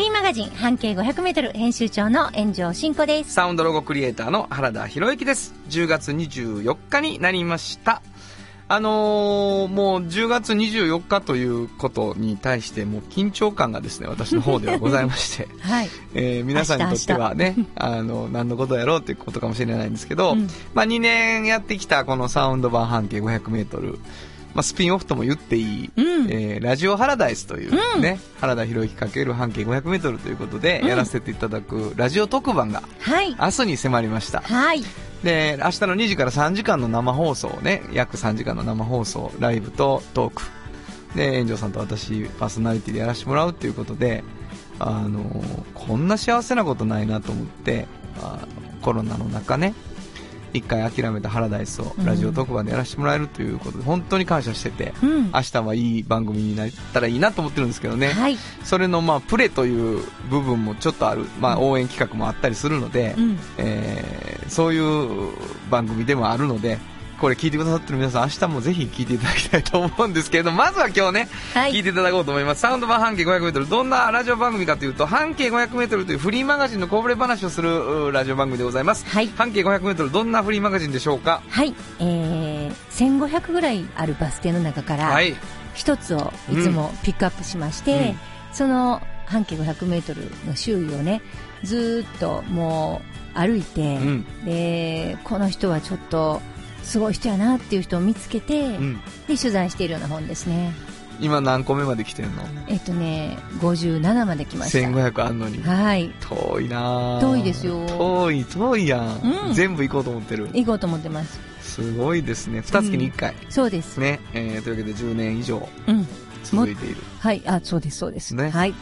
フリーマガジン半径500メートル編集長の炎上真子です。サウンドロゴクリエイターの原田博之です。10月24日になりました。あのーもう10月24日ということに対してもう緊張感がですね、私の方ではございまして、はい。えー皆さんにとってはね、あの、何のことやろうっていうことかもしれないんですけど、うんまあ2年やってきたこのサウンド版半径500メートル、まあスピンオフとも言っていい、うんえーラジオハラダイスというね、原田博之かける半径500メートルということでやらせていただくラジオ特番がはい。明日に迫りました。はい。で、明日の2時から3時間の生放送をね、約3時間の生放送、ライブとトーク。で、炎上さんと私、パーソナリティでやらせてもらうっていうことで、あのこんな幸せなことないなと思って、あのコロナの中ね、一回諦めたハラダイスをラジオ特番でやらせてもらえるということで、本当に感謝してて、うん。明日はいい番組になったらいいなと思ってるんですけどね。はい。それのまあプレという部分もちょっとある、まあ応援企画もあったりするので、うん。えーそういう番組でもあるので、これ聞いてくださってる皆さん、明日もぜひ聞いていただきたいと思うんですけれど、まずは今日ね、はい聞いていただこうと思います。サウンド版半径500メートル、どんなラジオ番組かというと、半径500メートルというフリーマガジンのこぼれ話をするうラジオ番組でございます。はい半径500メートル、どんなフリーマガジンでしょうか？はい。えー、1500ぐらいあるバス停の中から、はい。一つをいつもピックアップしまして、うんその半径500メートルの周囲をね、ずーっともう歩いて、うんで、この人はちょっとすごい人やなっていう人を見つけて、うん。で、取材しているような本ですね。今何個目まで来てんの？えっとね、57まで来ました。?1500 あんのに。はい。遠いなぁ遠いですよ遠い、遠いやん。うん全部行こうと思ってる。行こうと思ってます。すごいですね。二月に一回。そうです。ね、えーというわけで10年以上うん。続いている。はい。あ、そうです、そうです。ねはい。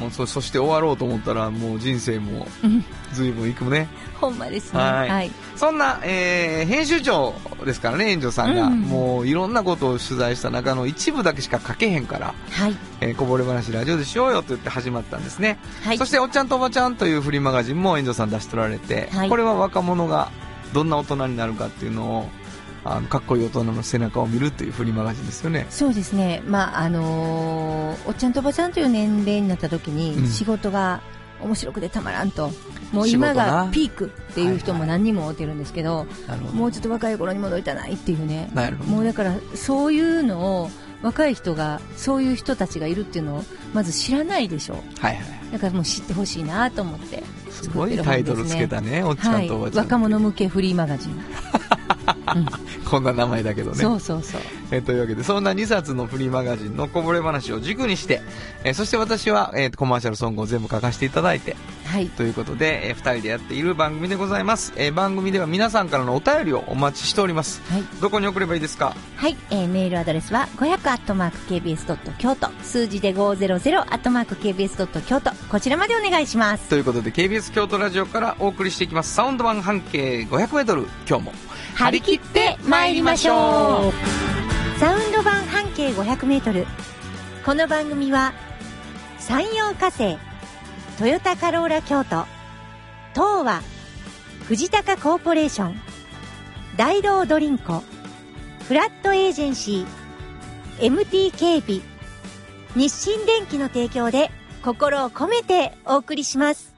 もうそそして終わろうと思ったらもう人生もうん。随分いくね。ほんまですね。はいはい。そんな、えー編集長ですからね、炎上さんが、うんもういろんなことを取材した中の一部だけしか書けへんから、はい。えーこぼれ話ラジオでしようよと言って始まったんですね。はいそして、おっちゃんとおばちゃんというフリーマガジンも炎上さん出しておられて、はいこれは若者がどんな大人になるかっていうのを、あのかっこいい大人の背中を見るというフリーマガジンですよね。そうですね。まあ、あのーおっちゃんとおばちゃんという年齢になった時に、うん仕事が面白くてたまらんと。もう今仕事ながピークっていう人も何人もおってるんですけど、なるほもうちょっと若い頃に戻りたないっていうね。もうだから、そういうのを、若い人が、そういう人たちがいるっていうのを、まず知らないでしょはいはい。だからもう知ってほしいなと思ってす作ってるごいタイト。ルつけたね、おっちゃはい。んとおばちゃん。若者向けフリーマガジン。こんな名前だけどね。そうそうそう。えーというわけで、そんな2冊のフリーマガジンのこぼれ話を軸にして、えーそして私は、えーコマーシャルソングを全部書かせていただいて、はい。ということで、え2人でやっている番組でございます。えー番組では皆さんからのお便りをお待ちしております。はい。どこに送ればいいですか？はい、えーメールアドレスは500アットマーク KBS ドット京都数字で500アットマーク KBS ドット京都こちらまでお願いします。ということで、KBS 京都ラジオからお送りしていきます。サウンド版半径500メートル、今日も。張り切って参りましょう。サウンド版半径500メートル。この番組は山陽火星、トヨタカローラ京都、東和、藤高コーポレーション、大道ドリンコ、フラットエージェンシー、MT 警備、日清電機の提供で心を込めてお送りします。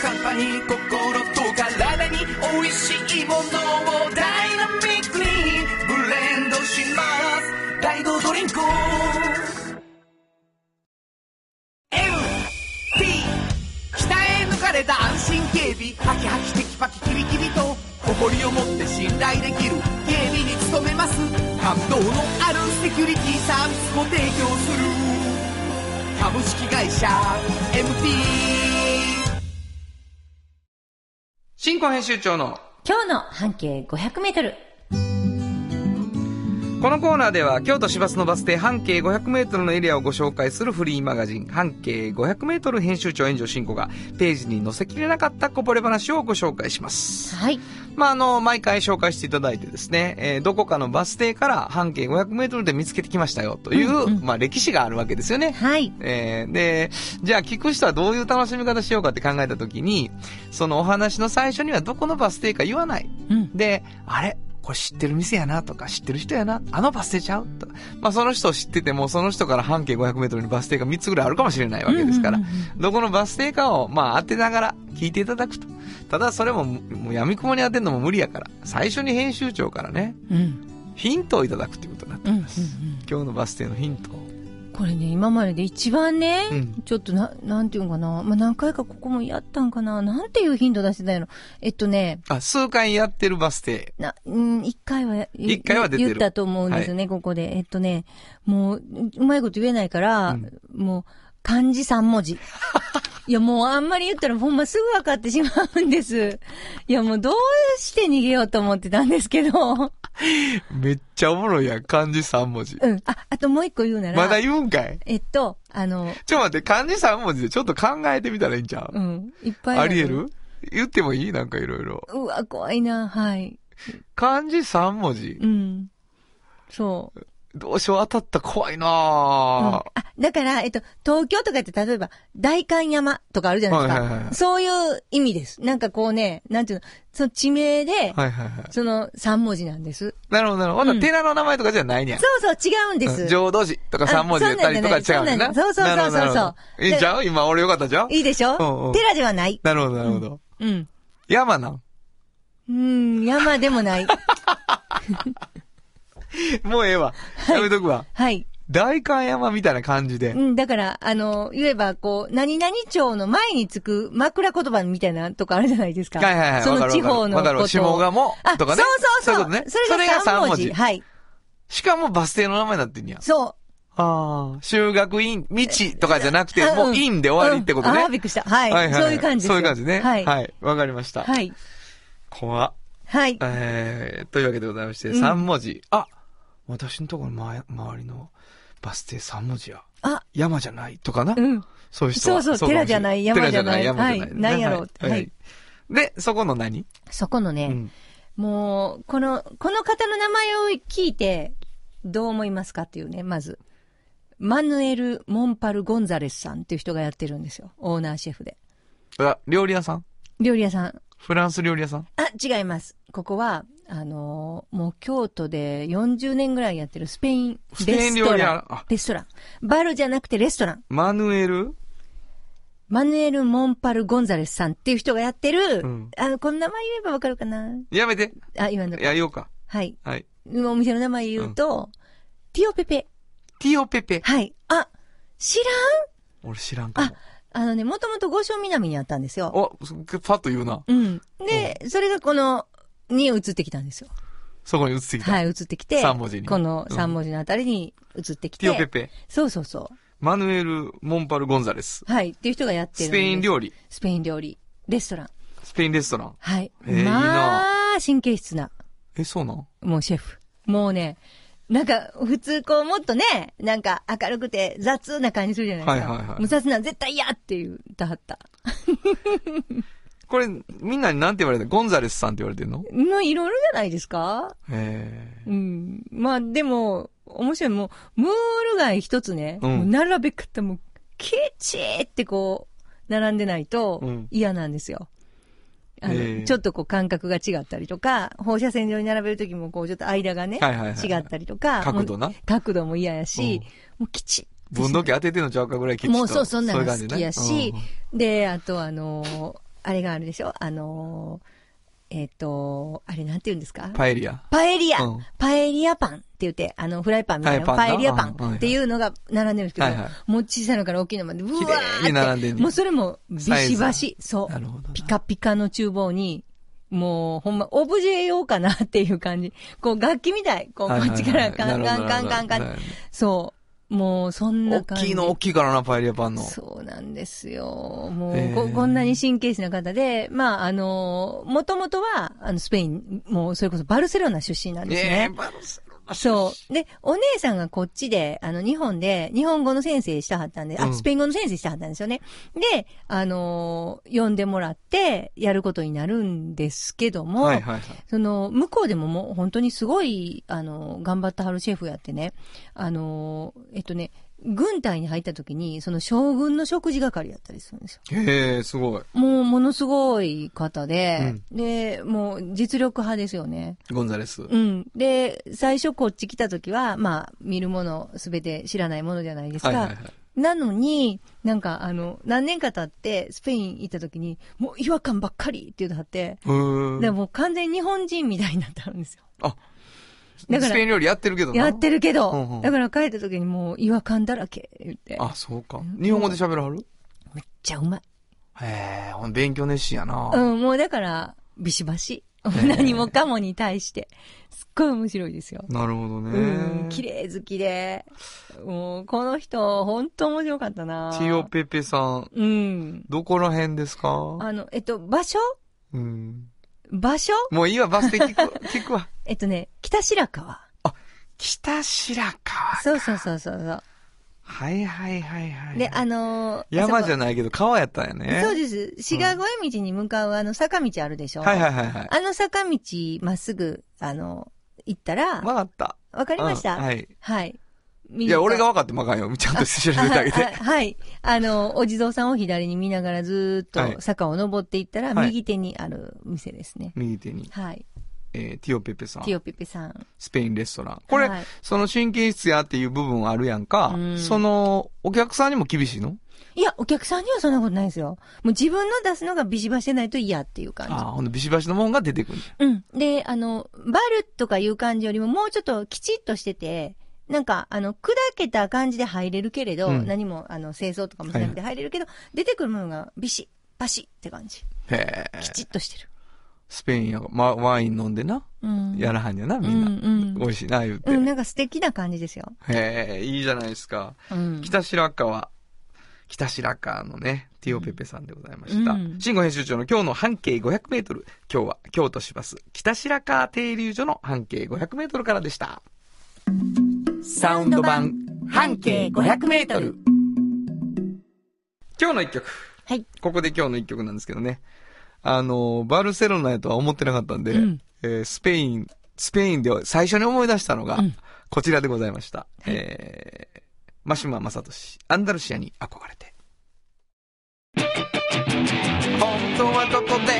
カンパニー心と体に美味しいものをダイナミックにブレンドします。大道ドドリンク。MT 鍛え抜かれた安心警備ハキハキテキパキキビキビと誇りを持って信頼できる警備に努めます。感動のあるセキュリティサービスも提供する。株式会社 MT 新婚編集長の今日の半径500メートル。このコーナーでは京都市バスのバス停半径 500m のエリアをご紹介するフリーマガジン半径 500m 編集長炎上進行がページに載せきれなかったこぼれ話をご紹介します。はい。まあ、あの、毎回紹介していただいてですね、えーどこかのバス停から半径 500m で見つけてきましたよという、うんうんまあ歴史があるわけですよね。はい。えーで、じゃあ聞く人はどういう楽しみ方しようかって考えたときに、そのお話の最初にはどこのバス停か言わない。うん。で、あれ？これ知ってる店やなとか、知ってる人やなあのバス停ちゃうとまあその人を知ってても、その人から半径500メートルにバス停が3つぐらいあるかもしれないわけですから、うんうんうんどこのバス停かを、まあ当てながら聞いていただくと。ただそれも、もう闇雲に当てるのも無理やから、最初に編集長からね、うん。うん。ヒントをいただくということになってうん。うんおります。今日のバス停のヒントを。これね、今までで一番ね、うんちょっとな、なんていうのかな。まあ、何回かここもやったんかな。なんていうヒント出してたんやろ。えっとね、あ、数回やってるバス停。な、うん、一回はや、一回は出てる言ったと思うんですよね、ここで。えっとね、もう、うまいこと言えないから、うんもう、漢字三文字。いや、もうあんまり言ったらほんますぐ分かってしまうんです。いや、もうどうして逃げようと思ってたんですけど。めっちゃおもろいやん、漢字3文字。うん。あ、あともう一個言うなら。まだ言うんかい？えっと、あの、ちょ、待って、漢字3文字でちょっと考えてみたらいいんちゃう、うん。いっぱいあり得る？言ってもいい？なんかいろいろ。うわ、怖いな、はい。漢字3文字うん。そう。どうしよう当たったら怖いなうんぁあ、だから、えっと、東京とかって例えば、大観山とかあるじゃないですか。はいはいはいそういう意味です。なんかこうね、なんていうの、その地名で、はいはいはい。その三文字なんです。なるほどなるほど。ほんならうん寺の名前とかじゃないねや。そうそう、違うんです。うん浄土寺とか3文字でたりとか違うんだな。そうそうそうそうそういいんちゃう？今俺よかったじゃんいいでしょ、うんうん寺ではない。なるほどなるほど。うん。山なん？うん、山でもない。もうええわ。やめとくわ。はい。大観山みたいな感じでう。ん、だから、あの、言えば、こう、何々町の前につく枕言葉みたいなとこあるじゃないですか。はいはいはい。その地方の。ことを。下鴨あ、とかね。そうそうそう。そういうことね。それが三文字。はい。しかもバス停の名前になってんや。そああ。修学院、道とかじゃなくて、う。もう院で終わりってことね。うんあーびっくりした。はい。そういう感じです。そういう感じね。はい。はい。わかりました。はい。怖っ。はい。えー、というわけでございまして、うん3文字。あ私のところの周周りのバス停3文字や。あ、山じゃないとかな？うん。そういう人は。そうそう寺じゃない山じゃない寺じゃない、山じゃない。はいなんやろうはい。はいで、そこの何？そこのね、うん。もう、この、この方の名前を聞いて、どう思いますかっていうね、まず。マヌエル・モンパル・ゴンザレスさんっていう人がやってるんですよ。オーナーシェフで。あ、料理屋さん？料理屋さん。フランス料理屋さん？あ、違います。ここは、あのーもう京都で40年ぐらいやってるスペインレストラン理屋あ。レストラン。バルじゃなくてレストラン。マヌエル？マヌエル・モンパル・ゴンザレスさんっていう人がやってる、うんあの、この名前言えばわかるかな？やめて。あ、今の。や、言おうか。はい。はい。お店の名前言うと、ティオペペ。ティオペペ？はい。あ、知らん？俺知らんかも。あのね、もともと五所南にあったんですよ。お、パッと言うな。うん。で、それがこの、に移ってきたんですよ。そこに移ってきた。はい、移ってきて。三文字にこのうん三文字のあたりに移ってきて。ティオペペ。そうそうそマヌエル・モンパル・ゴンザレス。う。はい。っていう人がやってるんス。ペイン料理。スペイン料理。レストラン。スペインレストラン。はい。えーまあ、神経質な、え、そうなん？もうシェフ。もうね、なんか、普通こう、もっとね、なんか明るくて雑な感じするじゃないですか。はいはいはいもう雑な絶対嫌って言ったはった。これ、みんなに何て言われてるゴンザレスさんって言われてるの？まあ、いろいろじゃないですか？え。うん。まあ、でも、面白い。もう、ムール貝一つね、うん。並べ方も、きちーってこう、並んでないとうん。嫌なんですよ。あの、え。ーちょっとこう感覚が違ったりとか、放射線上に並べるときもこうちょっと間がね、はいはいはい違ったりとか、角度な？角度も嫌やし、もうきち分度器当ててんのちゃうかぐらいきっちと。もうそう、そんなの好きや感じね。し、で、あとあのーあれがあるでしょ？あのーえっ、と、あれなんて言うんですか？うんパエリア。パエリア、うん。パエリアパンって言って、あの、フライパンみたいな、はいパエリアパン。っていうのが並んでるんですけど、はいはい。もう小さいのから大きいのまで、うわーって。もうそれもビシバシ、そう。ピカピカの厨房にもう、ほんま、オブジェ用かなっていう感じ。こう、楽器みたい。こう、こっちからカンカンカンカンカン。そう。もう、そんな感じ。大きいの大きいからな、パエリアパンの。そうなんですよ。もう、へーここんなに神経質な方で、まあ、あの、もともとは、あの、スペイン、もう、それこそバルセロナ出身なんですね。ええバルセロナそう。で、お姉さんがこっちで、あの、日本で、日本語の先生したはったんで、あ、うんスペイン語の先生したはったんですよね。で、あのー呼んでもらって、やることになるんですけども、はいはいはい。その、向こうでももう本当にすごい、あの、頑張ったはるシェフやってね、あの、えっとね、軍隊に入った時に、その将軍の食事係やったりするんですよ。へえ、すごい。もう、ものすごい方で、で、もう、実力派ですよね。ゴンザレス。うん。で、最初こっち来た時は、まあ、見るものすべて知らないものじゃないですか。はいはいはい。なのに、なんかあの、何年か経ってスペイン行った時に、もう違和感ばっかりって言うとはって、うーん。でもう完全に日本人みたいになってあるんですよ。あ、だからスペイン料理やってるけどな。やってるけど、うんうんだから帰った時にもう違和感だらけ言って。あ、そうかん。日本語で喋るはる？めっちゃうまい。へえ、ほん勉強熱心やな。うん、もうだから、ビシバシ。ー何もかもに対して。すっごい面白いですよ。なるほどね。うん、綺麗好きで。もう、この人、ほんと面白かったなティオペペさん、うん。どこら辺ですか？あの、えっと、場所？うん。場所？もういいわ、バス停聞く、聞くわ。えっとね、北白川。北白川。そうそうそうそうそう。はいはいはいはい。で、あのー山じゃないけど川やったんやね。そうです。志賀越え道に向かうあの坂道あるでしょ？はいはいはいはい。あの坂道まっすぐ、あの、行ったら、わかった。わかりました、うんはい。はい。いや、俺が分かってもあかんよ。ちゃんと調べてあげて。はい。あの、お地蔵さんを左に見ながらずっと坂を登っていったら、はい右手にある店ですね。右手に、はい。えーティオペペさんテ。ィオペペさん。スペインレストラン。これ、はいその神経質やっていう部分あるやんか。うんその、お客さんにも厳しいの？いや、お客さんにはそんなことないですよ。もう自分の出すのがビシバシでないと嫌っていう感じ。ああ、ほんでビシバシのもんが出てくる。うん。で、あの、バルとかいう感じよりももうちょっときちっとしてて、なんか、あの、砕けた感じで入れるけれど、うん何も、あの、清掃とかもしなくて入れるけど、出てくるものがビシッ、バシッって感じ。へえ。きちっとしてる。スペインや、ま、ワイン飲んでな。うん。やらはんやな、みんな。うんうん美味しいな、言って。うん、なんか素敵な感じですよ。へえ、いいじゃないですか。うん。北白川。北白川のね、ティオペペさんでございました。うん慎吾編集長の今日の半径500メートル。今日は京都市バス北白川停留所の半径500メートルからでした。サウンド版半径500メートル。今日の一曲。はい。ここで今日の一曲なんですけどね。あの、バルセロナやとは思ってなかったんで、うんえースペイン、スペインで最初に思い出したのがうん、こちらでございました。えー、マシママサトシ、アンダルシアに憧れて。本当はどこで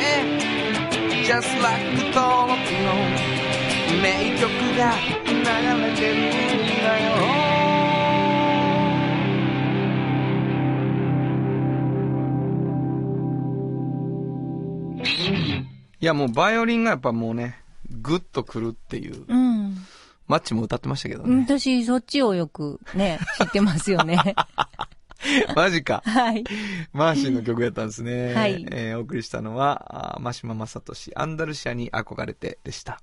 Just like 登録の名曲が流れてるんだよいやもうバイオリンがやっぱもうね、グッとくるっていう、うん。マッチも歌ってましたけどね。私、そっちをよくね、知ってますよね。マジか。はい。マーシーの曲やったんですね。はいえーお送りしたのは、あーマシママサトシ、アンダルシアに憧れてでした。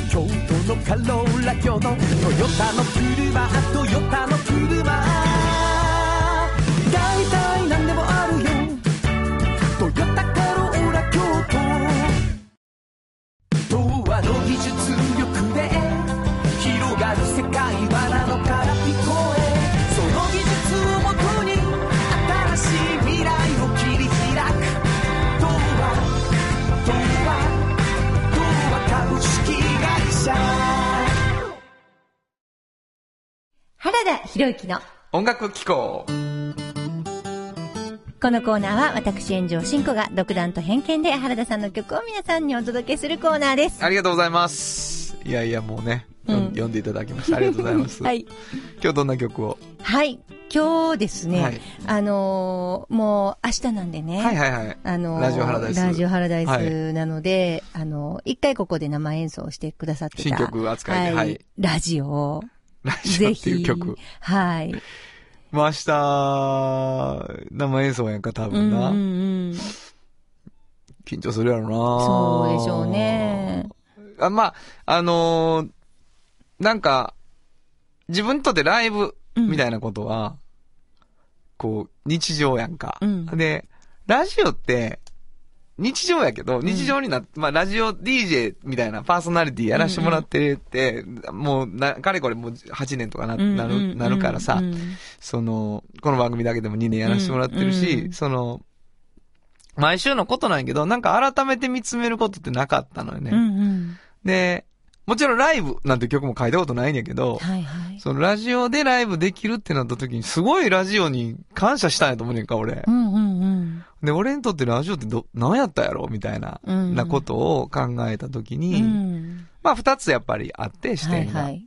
京都のカローラ京都トヨタの車トヨタの車。原田博之の音楽機構。このコーナーは私炎上進行が独断と偏見で原田さんの曲を皆さんにお届けするコーナーです。ありがとうございます。いやいや、もうね、うん読んでいただきました。ありがとうございます。はい。今日どんな曲を、はい。今日ですね、はいあのーもう明日なんでね。はいはいはい。あのーラジオハラダイスラジオハラダイはスなので、あのー一回ここで生演奏してくださってた。新曲扱いで、はい。ラジオを、ラジオぜっていうひ。曲。はい。まあ明日、生演奏やんか、多うん分な。うんうん。緊張するやろなそうでしょうね。あまあ、あのーなんか、自分にとってライブみたいなことは、こう、日常やんか。うんで、ラジオって、日常やけど、日常になっまあ、ラジオ DJ みたいなパーソナリティやらしてもらってて、もう、な、かれこれもう8年とかな、なる、なるからさ、うんその、この番組だけでも2年やらせてもらってるし、うんうんその、毎週のことなんやけど、なんか改めて見つめることってなかったのよね。うんうん。で、もちろんライブなんて曲も書いたことないんやけど、はいはい。そのラジオでライブできるってなった時に、すごいラジオに感謝したんやと思うねんか、俺う。んうんうん。で、俺にとってラジオってど、何やったやろ？みたいな、うんなことを考えた時うに、ん。まあ二つやっぱりあって、視はい点が。はい。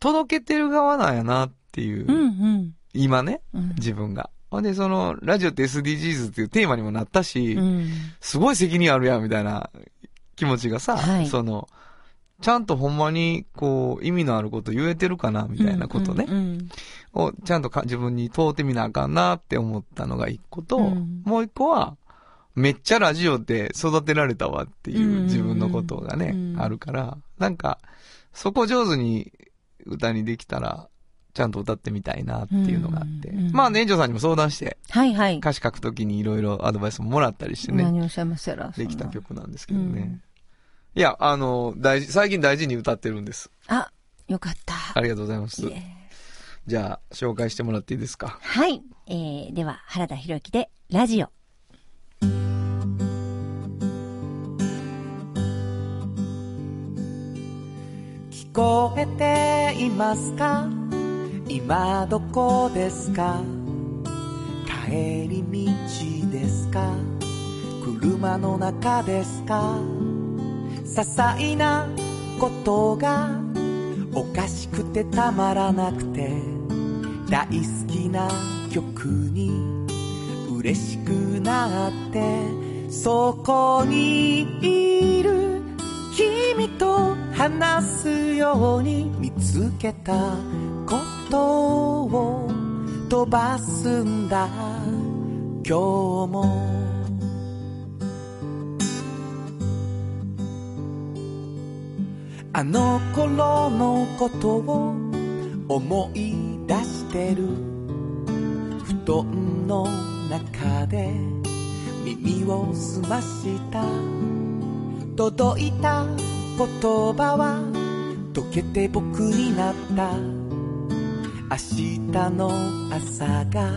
届けてる側なんやなっていう、うんうん。今ね、うん自分が。ほんで、その、ラジオって SDGs っていうテーマにもなったし、うん。すごい責任あるやん、みたいな気持ちがさ、はいその、ちゃんとほんまに、こう、意味のあること言えてるかな、みたいなことね、うんうんをちゃんとか自分に問うてみなあかんなって思ったのが一個と、うんもう一個は、めっちゃラジオで育てられたわっていう自分のことがね、うんあるから、なんか、そこ上手に歌にできたら、ちゃんと歌ってみたいなっていうのがあって。うんうんまあ、年長さんにも相談して、はいはい。歌詞書くときにいろいろアドバイスももらったりしてね、何をおっしゃいますやら。できた。曲なんですけどね。うんいや、あの、大事、最近大事に歌ってるんです。あ、よかった。ありがとうございますじゃあ、紹介してもらっていいですか？はい。えー、では、原田博之で、ラジオ。聞こえていますか？今どこですか？帰り道ですか？車の中ですか？些細なことがおかしくてたまらなくて大好きな曲に嬉しくなってそこにいる君と話すように見つけたことを飛ばすんだ。今日もあの頃のことを思い出してる。布団の中で耳を澄ました。届いた言葉は溶けて僕になった。明日の朝が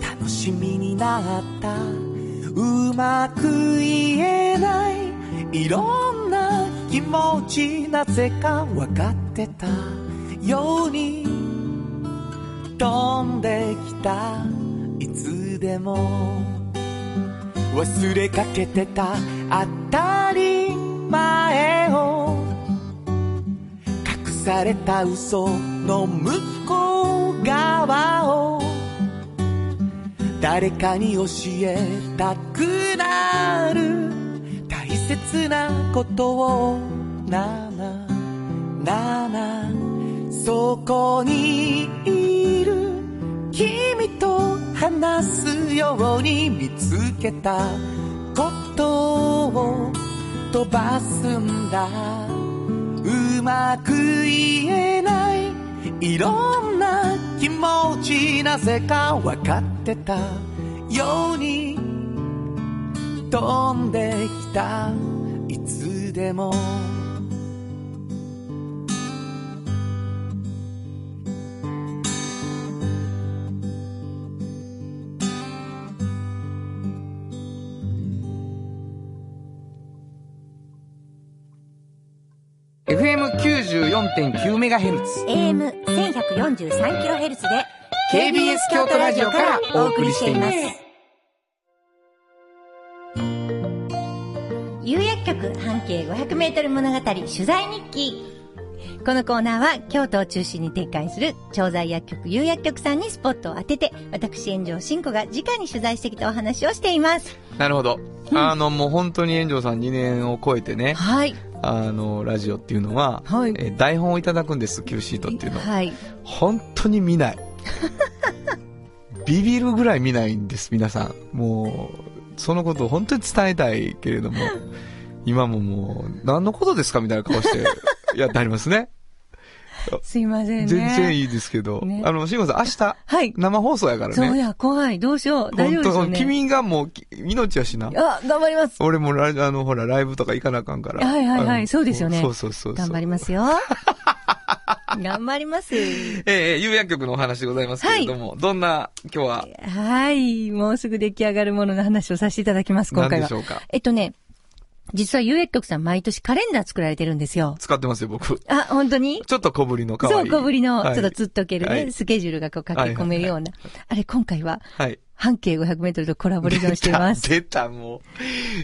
楽しみになった。うまく言えない。いろんな気持ちなぜか分かってた。ように飛んできた。いつでも忘れかけてた。当たり前を。隠された嘘の向こう側を。誰かに教えたくなる。切なことをななななそこにいる君と話すように見つけたことを飛ばすんだ。うまく言えないいろんな気持ちなぜか分かってたように飛んできたいつでも FM94.9MHz。AM1143kHz で、KBS 京都ラジオからお送りしています。有薬局局半径 500m 物語取材日記。このコーナーは京都を中心に展開する調剤薬局有薬局さんにスポットを当てて、私炎上真子が直に取材してきたお話をしています。なるほど。あの、もう本当に炎上さん2年を超えてね、はい。あの、ラジオっていうのは、はいえー台本をいただくんです、Q シートっていうのを。はい。本当に見ない。ビビるぐらい見ないんです、皆さん。もう、そのことを本当に伝えたいけれども、今ももう、何のことですかみたいな顔してやってありますね。すいませんね。全然いいですけど。ねあの、慎吾さん、明日、はい。生放送やからね。そうや、怖い。どうしよう。大丈夫ですよね。君がもう、き命やしな。あ、頑張ります。俺もラあの、ほら、ライブとか行かなあかんから。はいはいはいんそうですよねそうそうそうそう。頑張りますよ。頑張ります。ええ有薬局のお話でございますけれども、どんな、今日は、はい。もうすぐ出来上がるものの話をさせていただきます、今回は何でし。ょうか？えっとね、実は有薬局さん毎年カレンダー作られてるんですよ。使ってますよ、僕。あ、本当に？ちょっと小ぶりの可愛い。そう、小ぶりの、はいちょっとつっとけるね、はいスケジュールがこう書き込めるような。あれ、今回は、はい。半径500メートルとコラボレーションしています。出た、出たもう。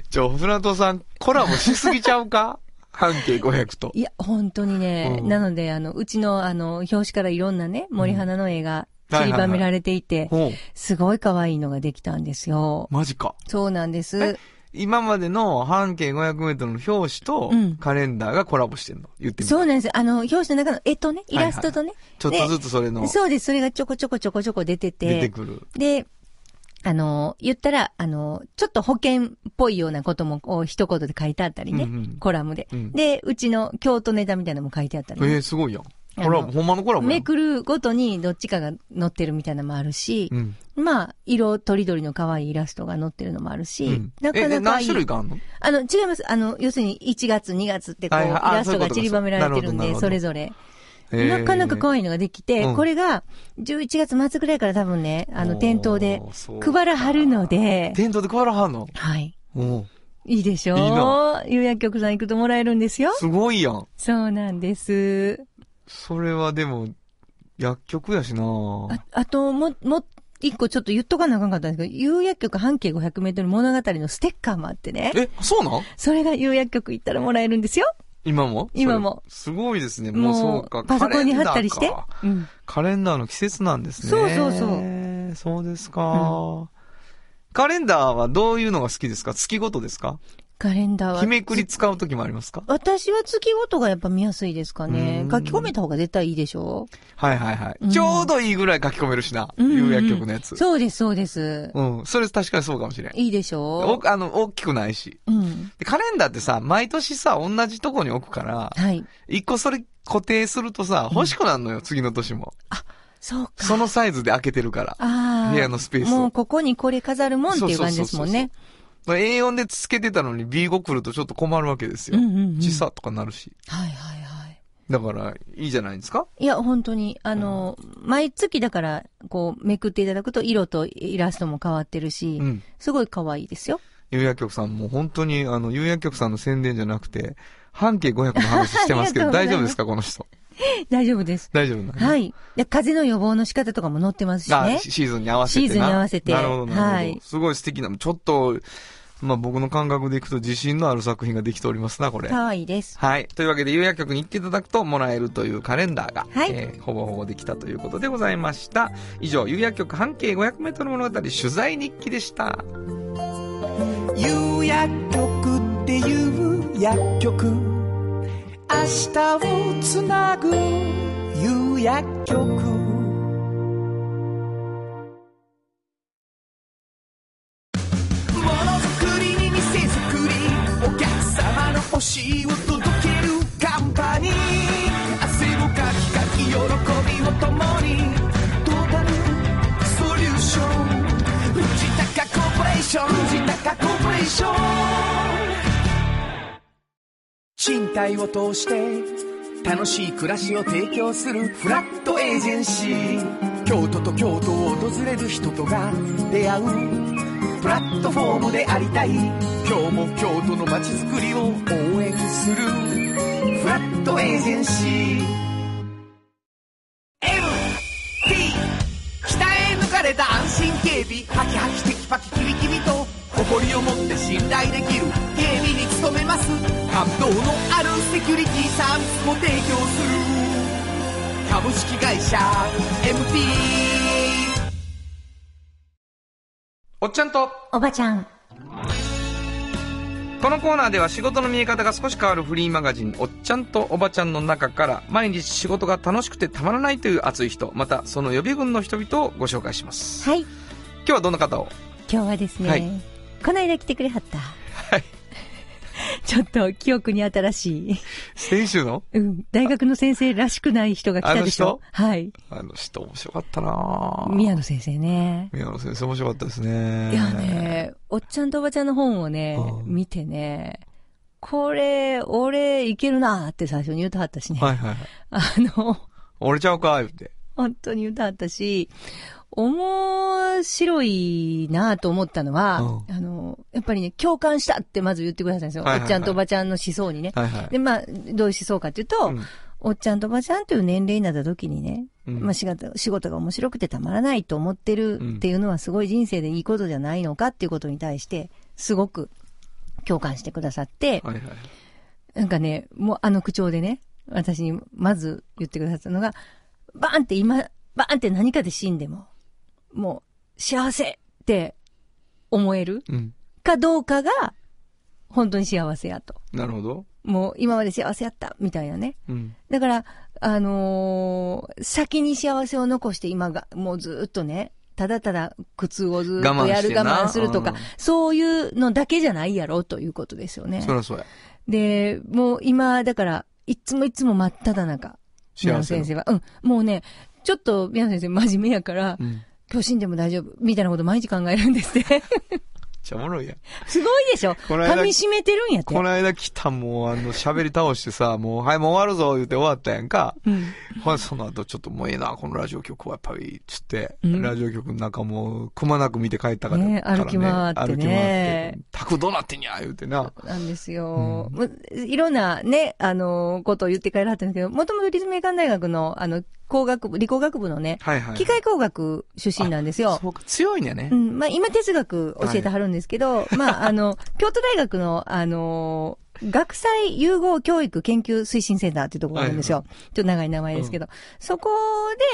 ちょ、船戸さん、コラボしすぎちゃうか？半径500と。いや、本当にね、うんなので、あの、うちの、あの、表紙からいろんなね、森花の絵が散りばめられていて、すごい可愛いのができたんですよ。マジか。そうなんです。今までの半径500メートルの表紙とうんカレンダーがコラボしてんの？言ってみて。そうなんです。あの、表紙の中の絵とね、イラストとね。ちょっとずつそれの、そうです。それがちょこちょこちょこちょこ出てて。出てくる。で、あの、言ったら、あの、ちょっと保険っぽいようなことも、こう一言で書いてあったりね。うんうんコラムで、うんで、うちの京都ネタみたいなのも書いてあったりね、ええすごいやん。コラボ、ほんまのコラボやんめくるごとにどっちかが載ってるみたいなのもあるし、うん。まあ、色とりどりの可愛いイラストが載ってるのもあるし、うん。なかなかいい。種類かあんの？あの、違います。あの、要するに1月、2月ってこう、イラストが散りばめられてるんで、それぞれ。えーなかなか可愛いのができて、うんこれが11月末ぐらいから多分ね、あの、店頭で配らはるので、店頭で配らはんの？はい。いいでしょ？ういいな有薬局さん行くともらえるんですよ。すごいやん。そうなんです。それはでも、薬局やしなあ、あと、も、も、一個ちょっと言っとかなあかんかったんですけど、有薬局半径500メートル物語のステッカーもあってね。え、そうなん？それが有薬局行ったらもらえるんですよ。今も？今も。すごいですね。もうそうか。パソコンに貼ったりして？カレンダーか。うん。カレンダーの季節なんですね。そうそうそうそうですか、カレンダーはどういうのが好きですか？月ごとですか？カレンダーは。日めくり使う時もありますか？私は月ごとがやっぱ見やすいですかねう。ん書き込めた方が絶対いいでしょ？はいはいはい。うんちょうどいいぐらい書き込めるしな。うんうん有薬局のやつ。そうです、そうです。うん。それ確かにそうかもしれん。いいでしょ？おあの、大きくないし。うん。でカレンダーってさ、毎年さ、同じとこに置くから、はい。一個それ固定するとさ、欲しくなるのよ、次の年も。そうか。そのサイズで開けてるから。ああ。部屋のスペースをもうここにこれ飾るもんっていう感じですもんね。A4 でつけてたのに B5 来るとちょっと困るわけですよ。うんうんうん小さとかなるし。はいはいはい。だから、いいじゃないですか？いや、本当に、あの、毎月だから、こう、めくっていただくと、色とイラストも変わってるし、うん。すごい可愛いですよ。有薬局さんも本当に、あの、有薬局さんの宣伝じゃなくて、半径500の話してますけど、大丈夫ですかこの人？大丈夫です。大丈夫なの？はい。で風邪の予防の仕方とかも載ってますしあね。シシーズンに合わせてな。シーズンに合わせてなるほど、なるほど。はいすごい素敵な、ちょっと、まあ僕の感覚でいくと自信のある作品ができておりますな、これ。可愛いです。はい。というわけで、有薬局に行っていただくともらえるというカレンダーが、はいえーほぼほぼできたということでございました。以上、有薬局半径500メートル物語取材日記でした。有薬局っていう薬局明日をつなぐ有薬局ーポレーション藤高コーポレション賃貸を通して楽しい暮らしを提供するフラットエージェンシー京都と京都を訪れる人とが出会う。プラットフォームでありたい。今日も京都の街づくりを応援するフラットエージェンシー。MT 北へ抜かれた安心警備ハキハキテキパキキビキビと誇りを持って信頼できる警備に努めまます感動のあるセキュリティサービスも提供する株式会社 MT おっちゃんと、おばちゃん。このコーナーでは仕事の見え方が少し変わるフリーマガジン、おっちゃんとおばちゃんの中から、毎日仕事が楽しくてたまらないという熱い人、またその予備軍の人々をご紹介します。はい。今日はどんな方を？今日はですね、はいこの間来てくれはった。はい。ちょっと記憶に新しい。先週の？うん。大学の先生らしくない人が来たでしょはい。あの人面白かったなぁ宮野先生ね。宮野先生面白かったですね。いやね、おっちゃんとおばちゃんの本をねう、ん見てね、これ、俺、いけるなって最初に言うてはったしね。はいはいはい。あの、俺ちゃうか言って。本当に言うてはったし、面白いなと思ったのは、うんあの、やっぱりね、共感したってまず言ってくださいんですよ。はいはいはいおっちゃんとおばちゃんの思想にね。はいはい。で、まあ、どういう思想かっていうと、うんおっちゃんとおばちゃんという年齢になった時にね、うんまあ仕事、仕事が面白くてたまらないと思ってるっていうのはすごい人生でいいことじゃないのかっていうことに対して、すごく共感してくださって、はいはい。なんかね、もうあの口調でね、私にまず言ってくださったのが、バーンって今、バーンって何かで死んでも、もう幸せって思えるうん。かどうかが、本当に幸せやと。なるほど。もう今まで幸せやった、みたいなね。うん。だから、あのー先に幸せを残して今が、もうずっとね、ただただ苦痛をずっとやる我慢するとかうん、そういうのだけじゃないやろということですよね。そりゃそうや。で、もう今、だから、いつもいつも真っ只中。宮野先生は。うん。もうね、ちょっと宮野先生真面目やから、うん。今日死んでも大丈夫。みたいなこと毎日考えるんですって。ちゃおもろいやん。すごいでしょ？この間噛み締めてるんやって。この間来たもうあの喋り倒してさ、もうはいもう終わるぞ言って終わったやんか。うん。ほその後ちょっともうええな、このラジオ局はやっぱり、つって、うんラジオ局の中もくまなく見て帰ったから、ね歩き回ってね歩き回って、タクどうなってんや言うてな。なんですよ。もういろんなね、あの、ことを言って帰らはったんですけど、もともと立命館大学の、あの、工学部、理工学部のね、はいはい。機械工学出身なんですよ。そうか、強いんやねう。ん、まあ今哲学教えてはるんですけど、まああの、京都大学の、あの、学際融合教育研究推進センターっていうところがあるんですよ。ちょっと長い名前ですけど、そこ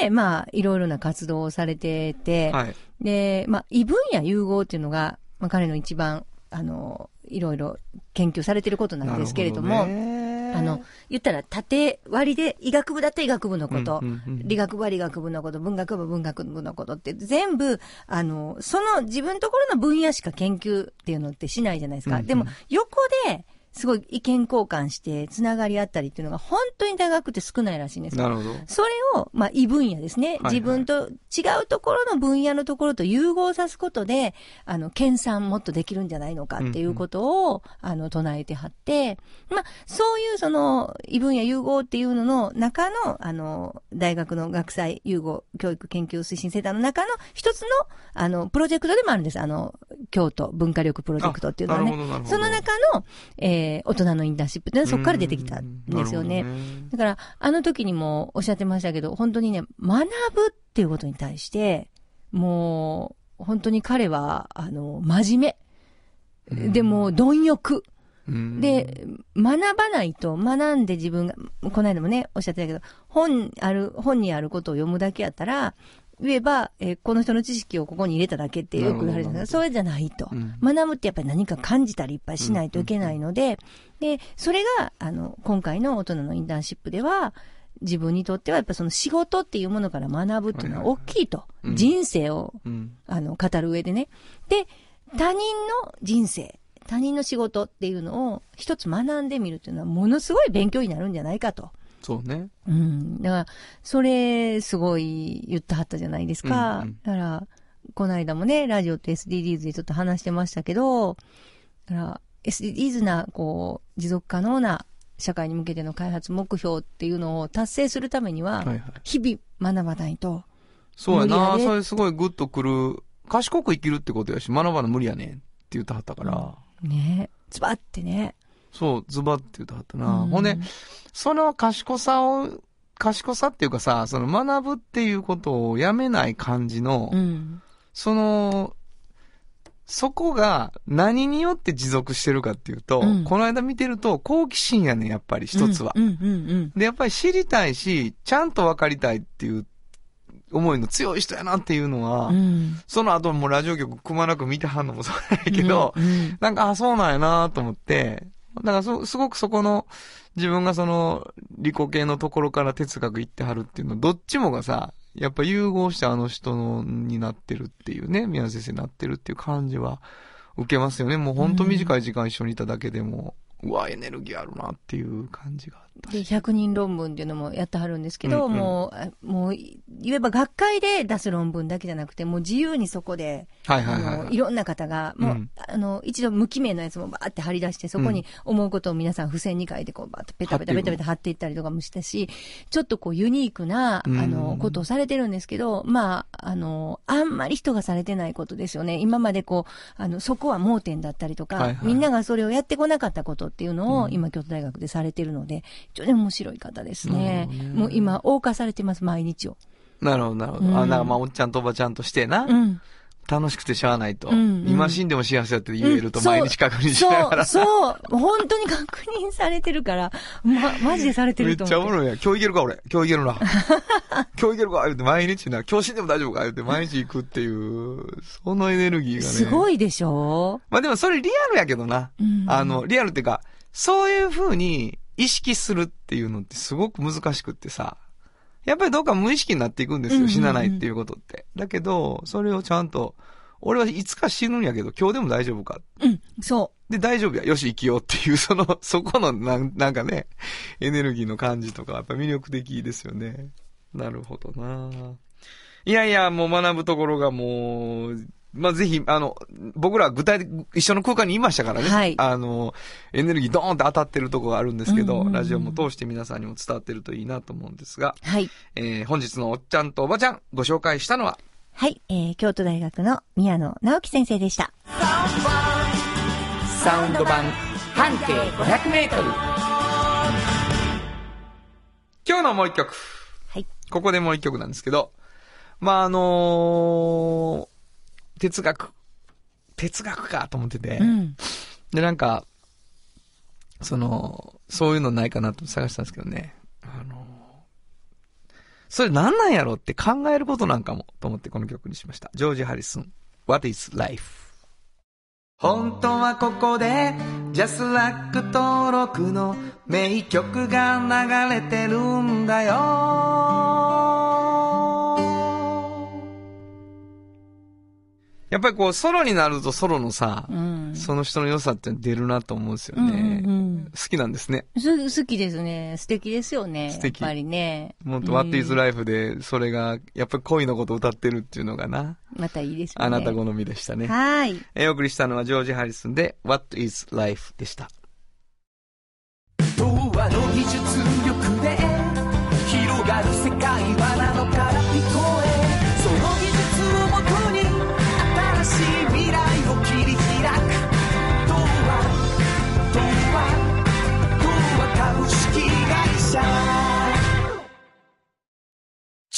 で、まあ、いろいろな活動をされてて、はい。で、まあ、異分野融合っていうのが、まあ、彼の一番、あの、いろいろ研究されてることなんですけれども、なるほどねあの、、言ったら縦割りで医学部だったら医学部のこと、うんうんうん。理学部は理学部のこと、文学部は文学部のことって。全部、あの、その自分のところの分野しか研究っていうのってしないじゃないですか。うんうん。でも、横で、すごい意見交換して、つながり合ったりっていうのが本当に大学って少ないらしいんですよなるほど。それを、まあ、異分野ですね。いはい自分と違うところの分野のところと融合さすことで、あの、研鑽もっとできるんじゃないのかっていうことを、あの、唱えてはって、まあ、そういうその、異分野融合っていうのの中の、あの、大学の学際融合教育研究推進センターの中の一つの、あの、プロジェクトでもあるんです。あの、京都文化力プロジェクトっていうのはねその中の、えー、大人のインターンシップってそこから出てきたんですよね。ねだから、あの時にもおっしゃってましたけど、本当にね、学ぶっていうことに対して、もう、本当に彼は、あの、真面目。でも、貪欲。うんで、学ばないと、学んで自分が、この間もね、おっしゃってたけど、本ある、本にあることを読むだけやったら、言えば、えーこの人の知識をここに入れただけってよく言われるんですけど、それじゃないと。うん学ぶってやっぱり何か感じたりいっぱいしないといけないので、で、それが、あの、今回の大人のインターンシップでは、自分にとってはやっぱその仕事っていうものから学ぶっていうのは大きいと。うん人生を、うん。あの、語る上でね。で、他人の人生、他人の仕事っていうのを一つ学んでみるっていうのはものすごい勉強になるんじゃないかと。そうね。うん。だから、それ、すごい言ってはったじゃないですか。うんうんだから、この間もね、ラジオと SDGs でちょっと話してましたけど、だから、SDGs な、こう、持続可能な社会に向けての開発目標っていうのを達成するためには、はいはい。日々学ばないと。そうやな。それすごいグッとくる。賢く生きるってことやし、学ばな無理やねんって言ってはったから。ねズバってね。そう、ズバって言ってはったな。うんほんで、その賢さを、賢さっていうかさ、その学ぶっていうことをやめない感じの、うん。その、そこが何によって持続してるかっていうと、うんこの間見てると好奇心やねん、やっぱり一つは。で、やっぱり知りたいし、ちゃんと分かりたいっていう思いの強い人やなっていうのは、うん。うん。その後もラジオ局くまなく見てはんのもそうやけど、うんうんなんか、あ、そうなんやなと思って、だからそ、すごくそこの、自分がその、理工系のところから哲学行ってはるっていうの、どっちもがさ、やっぱ融合してあの人の、になってるっていうね、宮先生になってるっていう感じは、受けますよね。もうほんと短い時間一緒にいただけでも、うわ、エネルギーあるなっていう感じがあったで、し。100人論文っていうのもやってはるんですけど、うんうんもうあ、もう、言えば学会で出す論文だけじゃなくて、もう自由にそこで、はいはいあの、はいい。ろんな方が、もう、うんあの、一度無記名のやつもバーって貼り出して、そこに思うことを皆さん付箋に書いて、こう、バーってペタペタペタペタ貼っていったりとかもしたし、ちょっとこう、ユニークな、あうんの、ことをされてるんですけど、まあ、あの、あんまり人がされてないことですよね。今までこう、あの、そこは盲点だったりとか、はいはいみんながそれをやってこなかったことっていうのを、うん今、京都大学でされてるので、非常に面白い方ですね。もう今、謳歌されてます、毎日を。なるほど、なるほど。うんあ、だからまあ、おっちゃんとおばちゃんとしてな、うん。楽しくてしゃあないと。うんうん今死んでも幸せだって言えるとうんそう毎日確認しながら。そう、そう、本当に確認されてるから、ま、マジでされてめっると思う。ちゃおもろいやん。今日いけるか俺。今日いけるな。今日いけるか言うて毎日な。今日死んでも大丈夫か言うて毎日行くっていう、そのエネルギーがね。すごい。いでしょ？まあでもそれリアルやけどな。うんあの、リアルっていうか、そういう風に意識するっていうのってすごく難しくってさ。やっぱりどっか無意識になっていくんですよ。死なないっていうことって。だけど、それをちゃんと、俺はいつか死ぬんやけど、今日でも大丈夫か。うん、そで、大丈夫や。よし、生きようっていう、その、そこのなん、なんかね、エネルギーの感じとか、やっぱ魅力的ですよね。なるほどないやいや、もう学ぶところがもう、まあ、ぜひ、あの、僕ら具体的、一緒の空間にいましたからね。はいあの、エネルギードーンって当たってるとこがあるんですけど、うんうんうんラジオも通して皆さんにも伝わってるといいなと思うんですが、う。はい。えー、本日のおっちゃんとおばちゃん、ご紹介したのは、はい、えー、京都大学の宮野直樹先生でした。サウンド版半径500メートル。今日のもう一曲。はい。ここでもう一曲なんですけど、まあ、あのー哲学、哲学かと思ってて、うん。で、なんか、その、そういうのないかなと探したんですけどね、あのーそれ何なんやろって考えることなんかもと思ってこの曲にしました。ジョージ・ハリスン、What is Life? 本当はここでジャスラック登録の名曲が流れてるんだよやっぱりこうソロになるとソロのさ、うん。その人の良さって出るなと思うんですよね。うんうんうん好きなんですね。す好きですね。素敵ですよね。素敵やっぱりね。もっとうん What is Life でそれがやっぱり恋のことを歌ってるっていうのがな、またいいですよね。あなた好みでしたね。はい。えーお送りしたのはジョージ・ハリスンで What is Life でした。童話の技術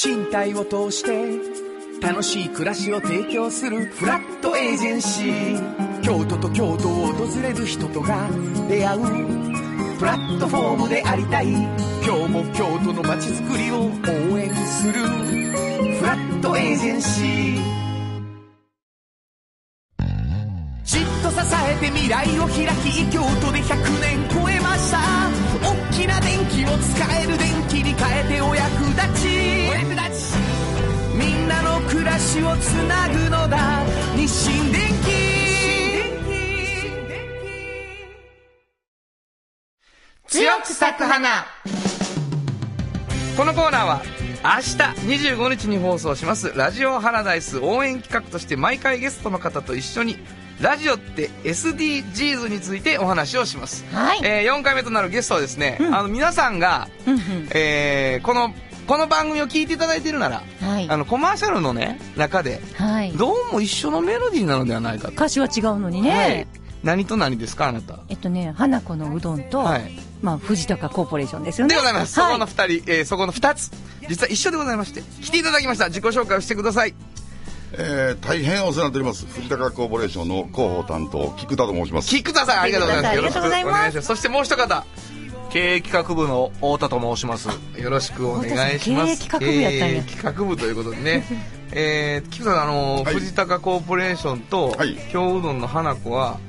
賃貸を通して楽しい暮らしを提供するフラットエージェンシー。京都と京都を訪れる人とが出会うプラットフォームでありたい。今日も京都の街づくりを応援するフラットエージェンシー。じっと支えて未来を開き京都で100年超えました。大きな電気を使える電気に変えてお役の暮らしをつなぐのだ。日清電気強く咲く花。このコーナーは明日25日に放送します。ラジオハラダイス応援企画として毎回ゲストの方と一緒にラジオって SDGs についてお話をします、はい。えー4回目となるゲストはですね、あの皆さんが、うんうん。えーこのこの番組を聞いていただいているならはいあ。のコマーシャルのね中ではい。どうも一緒のメロディーなのではないかと、歌詞は違うのにね。はい、何と何ですかあなた？えっとね、花子のうどんと、はいまあ、藤高コーポレーションですよね。でございます。そはいこの二人、えーそこの二つ、実は一緒でございまして、来ていただきました。自己紹介をしてください。えー、大変お世話になっております藤高コーポレーションの広報担当菊田と申します菊田さんありがとうございます菊田さんありがとうございますよろしくお願いしますそしてもう一方経営企画部の太田と申します。よろしくお願いします。経営企画部やったんや。経営企画部ということでね。えー、菊田さんあの、はい。藤高コーポレーションと、はい。京うどんの花子は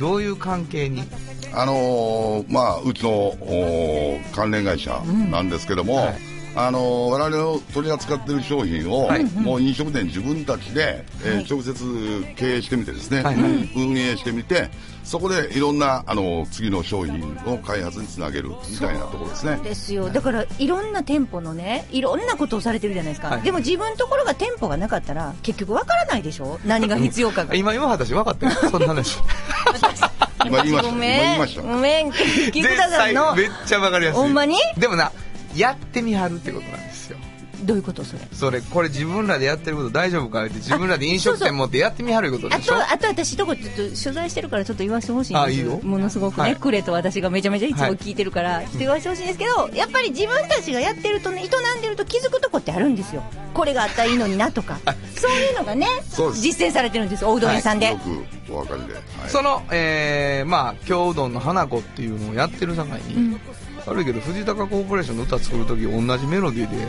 どういう関係に、あのーまあうちのおー関連会社なんですけども、はい。あのー我々の取り扱っている商品を、はい。もう飲食店自分たちで、えー直接経営してみてですね、はいはい。運営してみてそこでいろんな、あのー次の商品の開発につなげるみたいなところですね。ですよ。だからいろんな店舗のねいろんなことをされてるじゃないですか、はい。でも自分のところが店舗がなかったら結局わからないでしょ？何が必要かが。今今私分かったよそんな話。今言いました。ごめん。ごめん菊田さんの。めっちゃ分かりやすい。ほんまに？でもなやってみはるってことなんですよどういうことそれ？それこれ自分らでやってること大丈夫かって自分らで飲食店持ってやってみはるいうことあでしょ？とあと私とこちょっと取材してるからちょっと言わせてほしいんです。あいいよ。ものすごくね、はい。クレと私がめちゃめちゃいつも聞いてるから、ちょっと言わせてほしいんですけどやっぱり自分たちがやってるとね営んでると気づくとこってあるんですよ。これがあったらいいのになとか。そういうのがね実践されてるんですおうどん屋さんで、よくお分かりで、はい。その、えー、まあ京うどんの花子っていうのをやってる境に、悪いけど藤高コーポレーションの歌作る時同じメロディーで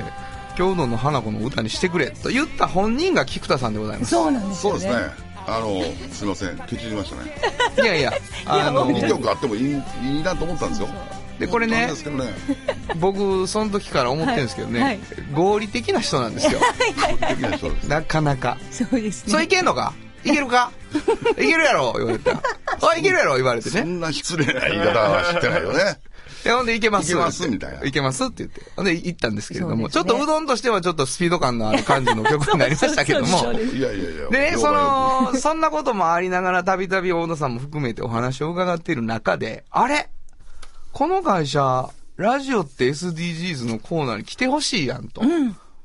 京うどんの花子の歌にしてくれと言った本人が菊田さんでございます。そうなんですよね。そうですね。あのすいません。ケチりましたね。いやいやあの2曲あってもいいいいなと思ったんですよ。でこれねなんですけどね。僕その時から思ってるんですけどね、はい。はい合理的な人なんですよ。的なかなか。そうですそれいけんのか？いけるか？いけるやろ？言われて あいけるやろ？言われてね。そんな失礼な言い方は知ってないよねでほんでいけます。いけますってみたいな。いけますって言って。ほんで行ったんですけれども、ね。ょっとうどんとしてはちょっとスピード感のある感じの曲になりましたけども。そうですいやいやいやでね、その、そんなこともありながら、たびたび大野さんも含めてお話を伺っている中で、あれ？この会社、ラジオって SDGs のコーナーに来てほしいやんと。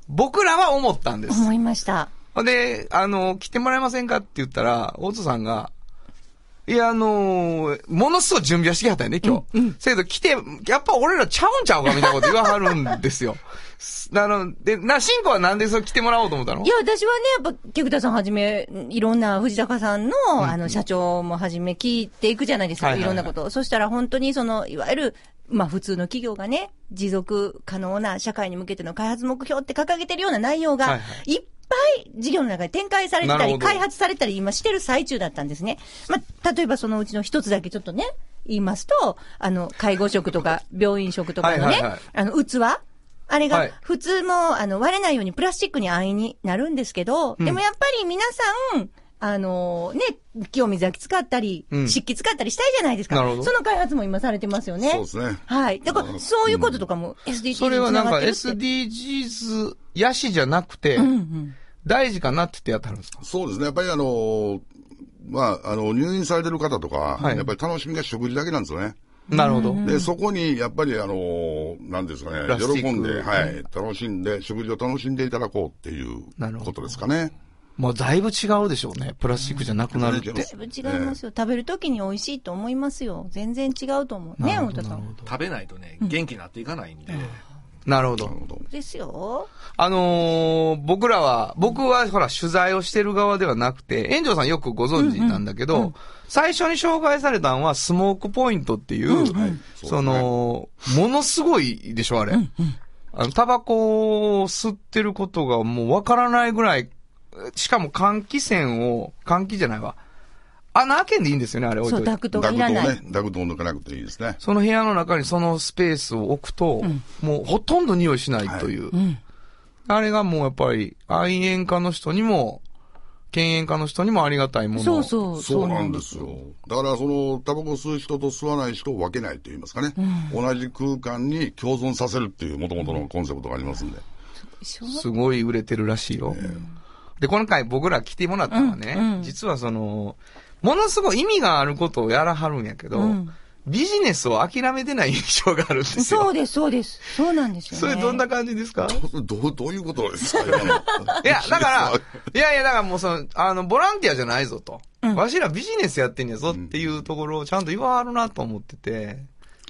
僕らは思ったんです。思いました。で、あの、来てもらえませんかって言ったら、大津さんが、いや、あのものすごい準備はしてきはったよね、今日。せやけど来て、やっぱ俺らちゃうんちゃうかみたいなこと言わはるんですよ。あの、で、な、シンコはなんでそれ来てもらおうと思ったの？いや、私はね、やっぱ、菊田さんはじめ、いろんな藤高さんの、あの、社長もはじめ聞いていくじゃないですか、はいはいはいいろんなことを。そしたら本当に、その、いわゆる、まあ普通の企業がね、持続可能な社会に向けての開発目標って掲げてるような内容がはいは、いっぱい事業の中で展開されてたり、開発されたり今してる最中だったんですね。まあ、例えばそのうちの一つだけちょっとね、言いますと、あの、介護食とか病院食とかのねはいはいはい、あの、器。あれはい。が、普通も、あの、割れないようにプラスチックに安易になるんですけど、でもやっぱり皆さん、あのね、清水焼き使ったり、うん湿気使ったりしたいじゃないですか。なるほどその開発も今されてますよね。そうですねはい。だから、そういうこととかも SDGs にそれはなんか繋がってるって SDGs やしじゃなくて、うんうん。大事かなって言ってやってはるんですか？そうですねやっぱりあのまあ、あの、入院されてる方とか、はいやっぱり楽しみが食事だけなんですよね。なるほど。で、そこに、やっぱりあの、なんですかねプラ、スチック喜んで、はい、楽しんで、食事を楽しんでいただこうっていうなるほどことですかね。もうだいぶ違うでしょうね。プラスチックじゃなくなるって。うんだいぶ違いますよ。食べるときに美味しいと思いますよ。全然違うと思う。ね、太田さん。食べないとね、元気になっていかないんで。なるほどなる。ほど。ですよ。あのー僕らは、僕はほら取材をしてる側ではなくて、炎上さんよくご存知なんだけど、最初に紹介されたのはスモークポイントっていう、その、ものすごいでしょ、あれ。あの、タバコを吸ってることがもうわからないぐらい、しかも換気扇を、換気じゃないわ。穴開けんでいいんですよね、あれ置いとそう、いて。ダクトダクトをがいらない。ね、ダクトを抜かなくていいですね。その部屋の中にそのスペースを置くと、もうほとんど匂いしないという。あれがもうやっぱり、愛煙家の人にも、犬煙家の人にもありがたいもの。そうそう。そうなんですよ。だから、その、タバコ吸う人と吸わない人を分けないと言いますかね。同じ空間に共存させるっていう元々のコンセプトがありますんで。すごい売れてるらしいよ。で、今回僕ら来てもらったのはね、実はその、ものすごい意味があることをやらはるんやけど、ビジネスを諦めてない印象があるんですよ。そうです、そうです。そうなんですよ、ね。それどんな感じですか？どう、どういうことですか？いや、だから、いやいや、だからもうその、あの、ボランティアじゃないぞと。わしらビジネスやってんやぞっていうところをちゃんと言わはるなと思ってて。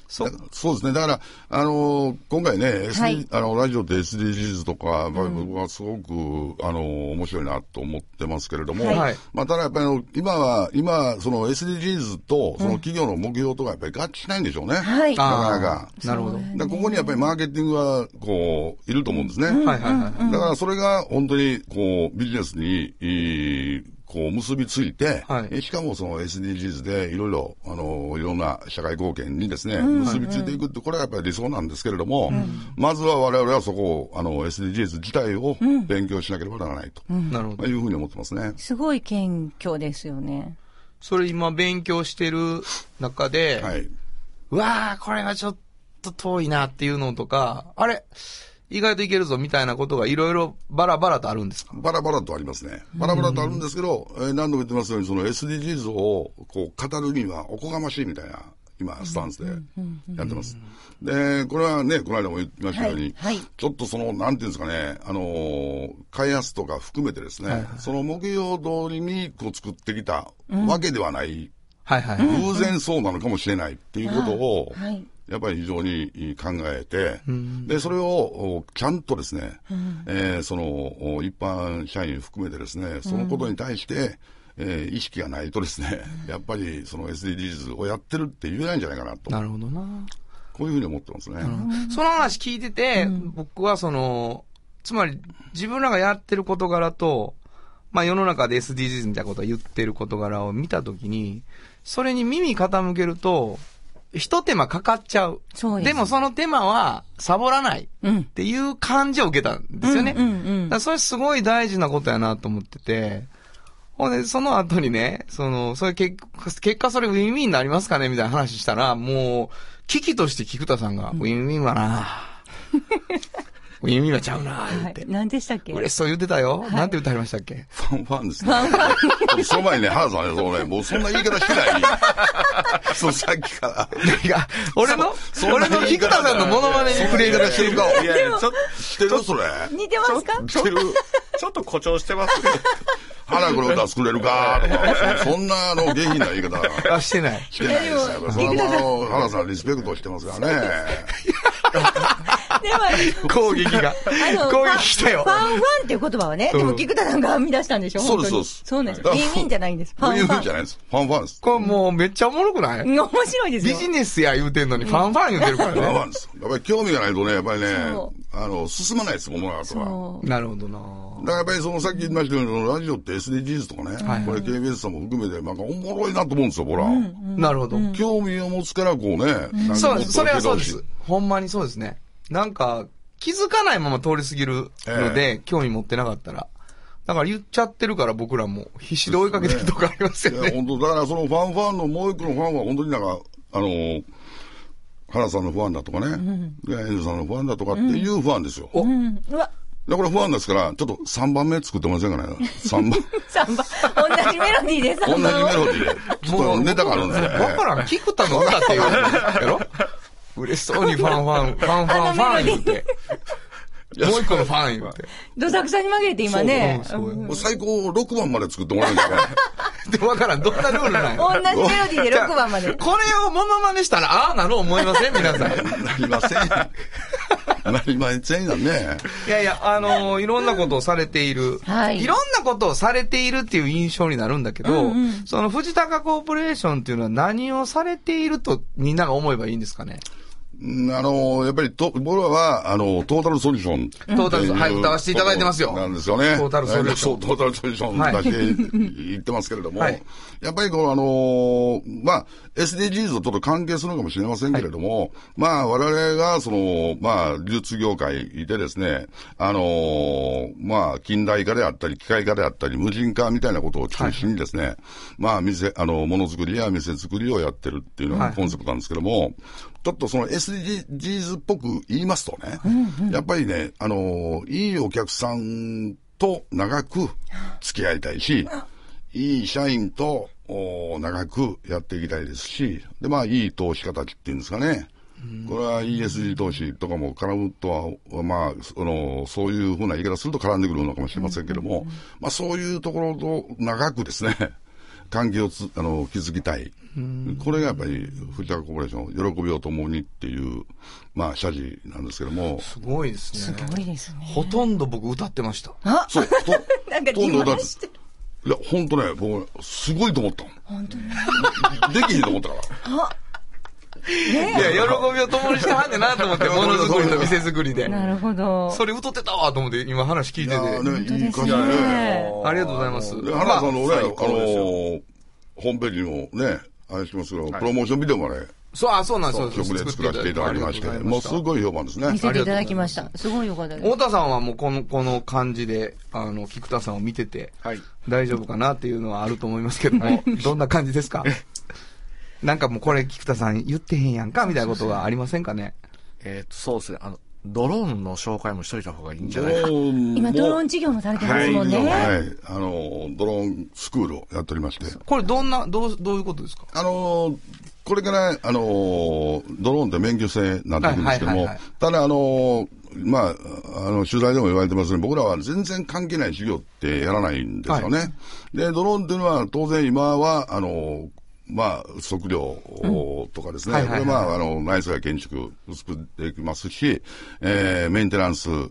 そそうですね。だから、あのー今回ね、SD はいあの、ラジオで SDGs とか、まあ僕はすごく、あのー面白いなと思ってますけれども、はいはいまあ、ただやっぱりあの、今は、今、その SDGs と、その企業の目標とかやっぱり合致しないんでしょうね。はい。なかなか。なるほど。だここにやっぱりマーケティングは、こう、いると思うんですね。はいはいはい。だからそれが本当に、こう、ビジネスに、えーこう、結びついて、はいえしかもその SDGs でいろいろ、あの、いろんな社会貢献にですね、結びついていくって、これはやっぱり理想なんですけれども、まずは我々はそこを、あの、SDGs 自体を勉強しなければならないと、なるほど。まあいうふうに思ってますね。すごい謙虚ですよね。それ今勉強してる中で、はい。うわー、これがちょっと遠いなっていうのとか、あれ意外といけるぞみたいなことがいろいろバラバラとあるんですか？バラバラとありますね。バラバラとあるんですけど、えー何度も言ってますように、その SDGs をこう語るにはおこがましいみたいな、今、スタンスでやってます。で、これはね、この間も言いましたように、はいはいちょっとその、なんていうんですかね、あのー開発とか含めてですね、その目標通りにこう作ってきたわけではない、はいはい。偶然そうなのかもしれないっていうことを、はい。やっぱり非常に考えて、で、それをおちゃんとですね、えーそのお一般社員含めてですね、そのことに対して、えー意識がないとですね、やっぱりその SDGs をやってるって言えないんじゃないかなと、なるほどな。こういうふうに思ってますね。その話聞いてて、僕はその、つまり自分らがやってる事柄と、まあ世の中で SDGs みたいなことを言ってる事柄を見たときに、それに耳傾けると、一手間かかっちゃう。そうです。もその手間はサボらないうんっていう感じを受けたんですよね。うんうんうん。だそれすごい大事なことやなと思ってて、ほんで、その後にね、その、それ結果、結果それウィンウィンになりますかねみたいな話したら、もう、危機として菊田さんが、ウィンウィンはな、ウィンウィンはちゃうな、はい言って。。何でしたっけ？嬉しそう言ってたよ。なんて言ってはりましたっけ？ファンファンですね。その前にね、原田さんね、そうね、もうそんな言い方してない。そう、さっきから。いや、俺の、俺の菊田さんのモノマネに触れ方してるかいやいや、ちょ知ってるそれ。似てますか？知ってるちょっと誇張してますね。花黒歌作れるかとか、そそんな、あの、下品な言い方。あ、してない。してないですよ。それはもう、原田さんリスペクトしてますからね。でも、攻撃が。攻撃したよフ。ァンファンっていう言葉はね、でも菊田さんが編み出したんでしょそうですそうですそうなんです。ウィンウィンじゃないんです。ファンファン。ィンじゃないです。ファンファンです。これもうめっちゃおもろくない？面白いですよ。ビジネスや言うてんのにファンファン言うてるからね。ファンファンです。やっぱり興味がないとね、やっぱりねそ、あの、進まないです、物事は。そなるほどなだからやっぱりそのさっき言いましたように、ラジオって SDGs とかね、はいこれ KBS さんも含めて、なんかおもろいなと思うんですよ、ほら。なるほど。興味を持つからこうね、なんかそうそれはそうです。ほんまにそうですね。なんか、気づかないまま通り過ぎるので、興味持ってなかったら。だから言っちゃってるから僕らも必死で追いかけてるとこありますよい。いや、ね。本当だからそのファンファンのもう一個のファンは本当になんか、あの、原さんのファンだとかね、でエンジさんのファンだとかっていうファンですよ。おう。うん。うわ、で、これファンですから、ちょっと3番目作ってませんかね ?3 番。3番。同じメロディーで3 同じメ番。ロディーで。ちょっとネタがあるんですね。わからん。菊田の歌って言うやろ？嬉しそうにファンファン、ファンファンファン言って。もう一個のファン言って。どさくさに紛れて今ね。最高6番まで作ってもらえるんですかね。で、わからん。どんなルールなん同やじメロディーで6番まで。これをモノマネしたら、ああなる思いません皆さん。なりません。なりませんよね。いやいや、あのーいろんなことをされている。はいろんなことをされているっていう印象になるんだけど、その藤高コーポレーションっていうのは何をされているとみんなが思えばいいんですかね？うんあの、やっぱりと、僕らは、あの、トータルソリューション。トータルソはい歌わせていただいてますよ。なんですよね。トータルソリューション。トータルソリューションだけ言ってますけれども、はい。やっぱりこう、あのまあ、SDGs とちょっと関係するのかもしれませんけれども、まあ、我々が、その、まあ、流通業界でですね、あのまあ、近代化であったり、機械化であったり、無人化みたいなことを中心にですね、まあ、店、あの、ものづくりや店作りをやってるっていうのがコンセプトなんですけども、ちょっとその SDGs っぽく言いますとね、やっぱりね、あのいいお客さんと長く付き合いたいし、いい社員とお長くやっていきたいですし、で、まあ、いい投資家たちっていうんですかね。これは ESG 投資とかも絡むとは、まあ、その、そういうふうな言い方すると絡んでくるのかもしれませんけども、まあ、そういうところと長くですね、関係をつあの築きたい。これがやっぱり、藤高コーポレーション、喜びを共にっていう、まあ、謝辞なんですけども、すごいですすね。ごいですね。ほとんど僕歌ってました。あそう、と、なんかほとんどだって自慢してる。いや、本当ね、僕、すごいと思った。本当に？できひんと思ったから。いや、喜びを共にしてはんねんなと思って、ものづくりと店づくりで。なるほど。それ歌ってたわと思って、今話聞いてて。いいいです感じだね。ね。ありがとうございます。で、原田さんのね、あのホームページにもね、あれしますけど、プロモーションビデオもね、そう、あ、そうなんですよ。曲で作らせていただきまして、もうすごい評判ですね見。せていただきました。すごいよかったです。太田さんはもうこの、この感じで、あの、菊田さんを見てて、はい。大丈夫かなっていうのはあると思いますけども、どんな感じですか？なんかもうこれ菊田さん言ってへんやんかみたいなことがありませんかね？えっと、そうですね。あの、ドローンの紹介もしといた方がいいんじゃないか？今、ドローン事業もされてますもんね。はい、あの、ドローンスクールをやっておりまして、これどんな、どう、どういうことですか？あの、これから、あの、ドローンって免許制になっていくんですけどもはいはいはいはい、ただ、あの、まあ、あの、取材でも言われてますね、僕らは全然関係ない授業ってやらないんですよね。で、ドローンっていうのは、当然今は、あの、まあ、測量とかですね、はいはいはいこれまあ、あの、内装や建築、薄くできますし、えー、メンテナンス、う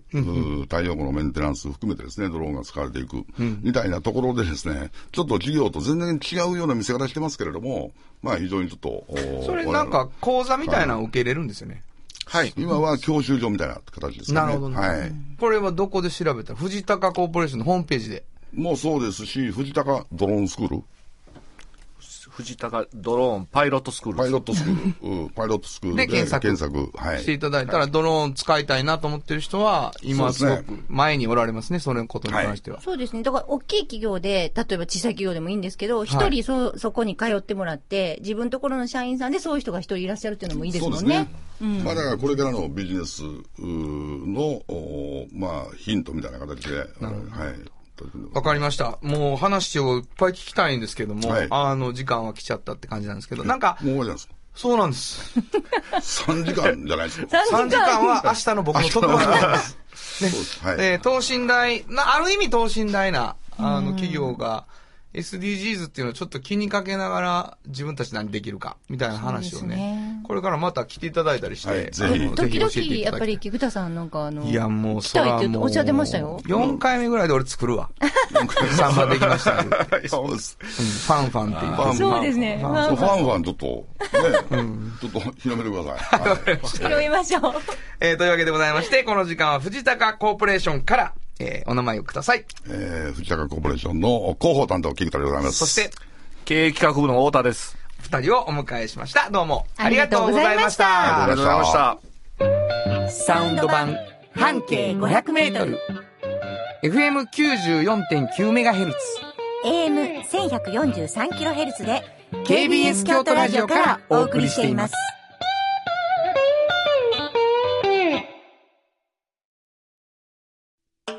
太陽光のメンテナンス含めてですね、ドローンが使われていく、みたいなところでですね、ちょっと事業と全然違うような見せ方してますけれども、まあ、非常にちょっと、おそれなんか講座みたいなのを受け入れるんですよね。はい。今は教習所みたいな形ですかね。なるほどね。はい。これはどこで調べた？ら藤高コーポレーションのホームページで。もうそうですし、藤高ドローンスクール、藤高ドローンパイロットスクール。パイロットスクール、うんパイロットスクールでで検索。検索。はい。していただいたら、ドローン使いたいなと思ってる人は、今すごく前におられますね、そのことに関しては。そうですね。だから、大きい企業で、例えば小さい企業でもいいんですけど、一、人そ、そこに通ってもらって、自分ところの社員さんでそういう人が一人いらっしゃるっていうのもいいですもんね。まあだからこれからのビジネスの、おまあヒントみたいな形で、はい。わかりました。もう話をいっぱい聞きたいんですけども、はいあの、時間は来ちゃったって感じなんですけど、なんか、もう終わりなんですか？そうなんです。?3 時間じゃないですか。3時間は明日の僕の特番です。そうです。はい。えー等身大、な、ある意味等身大な、あの、企業が、SDGs っていうのをちょっと気にかけながら自分たち何できるか、みたいな話をねね、これからまた来ていただいたりして、はいぜひ時々、教えていやっぱり、菊田さんなんかあの、いや、もう、来たいって言っておっしゃってましたよ。4回目ぐらいで俺作るわ。3番できました そうです。うんファンファンっていう。ファンそうですね。ファンファンファンちょっと、ね、ちょっと広めてください。はい拾いましょう。えーというわけでございまして、この時間は藤高コーポレーションから、えーお名前をください。えー、藤高コーポレーションの広報担当、菊田でございます。そして、経営企画部の太田です。二人をお迎えしました。どうもあありりがとうございまし。ましたありがとうございましたサウンド版半径500メートル。FM94.9MHz。AM1143kHz で KBS 京都ラジオからお送りしています。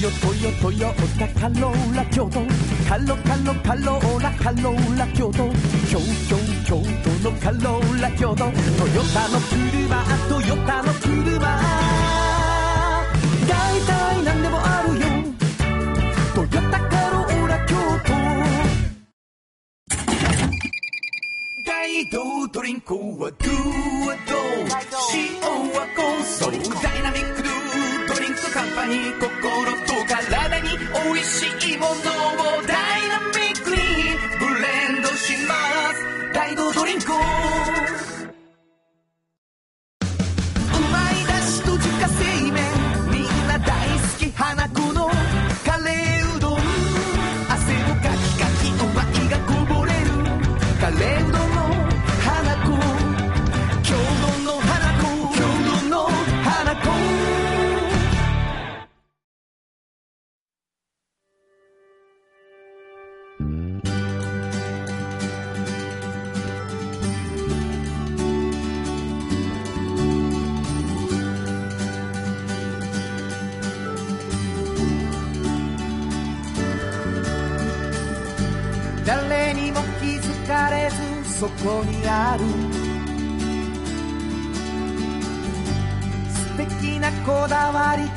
ヨトヨトヨタカローラ京都カロカロカローラカローラ京都京京京都のカローラ京都トヨタの車トヨタの車大体何でもあるよトヨタカローラ京都大道ドリンクはドゥはド塩はコンソーダイナミックドリンクカンパニー心と体においしいものをダイナミックにブレンドします。大道ドリンク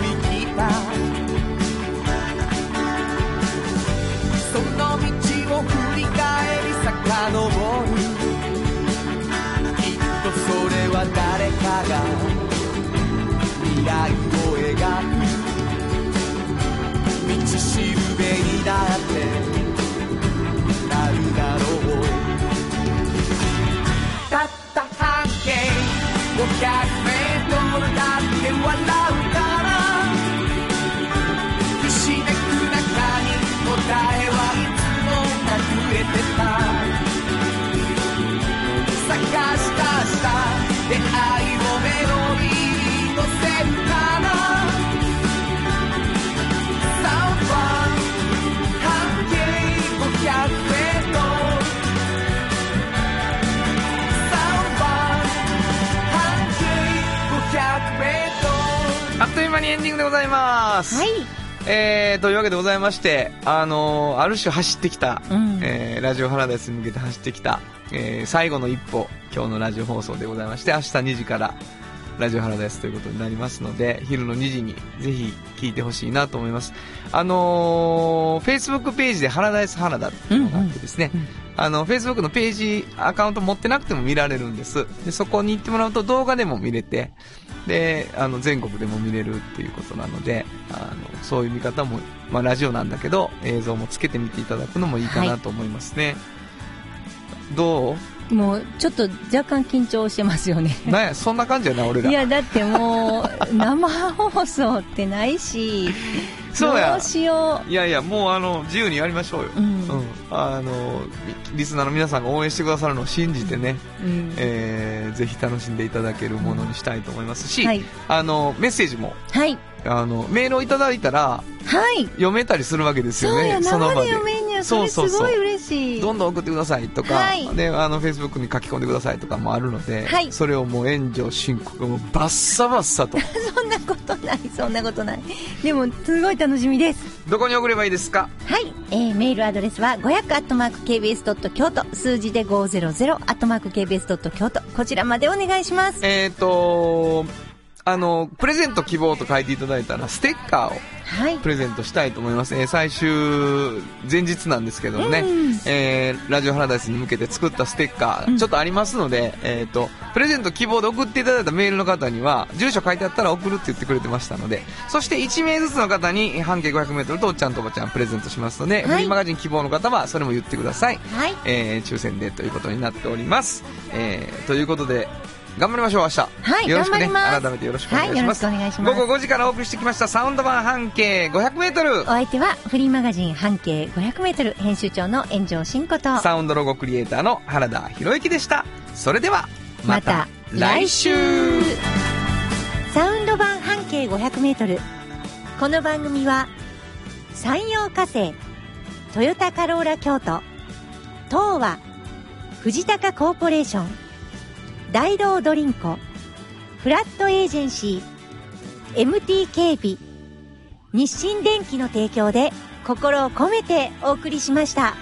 みが未来を描く。道しるべにだってなるだろう。たった半径500メートルだって笑うエンディングでございます。はい。えー、というわけでございまして、あのーある種走ってきた、うんえーラジオハラダイスに向けて走ってきた、えー最後の一歩、今日のラジオ放送でございまして、明日2時から、ラジオハラダイスということになりますので、昼の2時にぜひ聞いてほしいなと思います。あのー、Facebook ページでハラダイスハラダっていうのがあってですね、あの、Facebook のページ、アカウント持ってなくても見られるんです。で、そこに行ってもらうと動画でも見れて、で、あの、全国でも見れるっていうことなので、あの、そういう見方も、まあ、ラジオなんだけど、映像もつけてみていただくのもいいかなと思いますね。どもう、ちょっと若干緊張してますよね。う なんや、そんな感じやな、俺ら。いや、だってもう、生放送ってないし、そうやどうしよいやいや、もうあの、自由にやりましょうよ。う。うん。うん。あの、リリスナーの皆さんが応援してくださるのを信じてね、うんえー、ぜひ楽しんでいただけるものにしたいと思いますし、はい。あの、メッセージも、はい。あの、メールをいただいたら、はい。読めたりするわけですよね、生の場で読めんねや。それすごい嬉しい。どんどん送ってくださいとか、はいで、あの、Facebook に書き込んでくださいとかもあるので、はいそれをもう炎上申告もうバッサバッサと。そんなことない、そんなことない。でも、すごい楽しみです。どこに送ればいいですか？はい。えー、メールアドレスは500 k b s 京都数字で500 k b s 京都こちらまでお願いします。えっ、と、あの、プレゼント希望と書いていただいたら、ステッカーをはい。プレゼントしたいと思います。えー最終前日なんですけどもね、うんえーラジオハラダイスに向けて作ったステッカー、ちょっとありますので、えっ、と、プレゼント希望で送っていただいたメールの方には、住所書いてあったら送るって言ってくれてましたので、そして1名ずつの方に半径500メートルとおっちゃんとおばちゃんプレゼントしますので、はいフリーマガジン希望の方はそれも言ってください。はい。えー抽選でということになっております。えーということで、頑張りましょう、明日。はいよろしくね。頑張ります改めてよろしくお願いします。はいよろしくお願いします午後5時からお送りしてきました、サウンド版半径500メートルお。相手はフリーマガジン半径500メートル編集長の炎上真子と、サウンドロゴクリエイターの原田博之でした。それでは、また来週サウンド版半径500メートル。この番組は、山陽火星、トヨタカローラ京都、東和、藤高コーポレーション、大道ドリンコ、フラットエージェンシー、MT 警備、日清電機の提供で心を込めてお送りしました。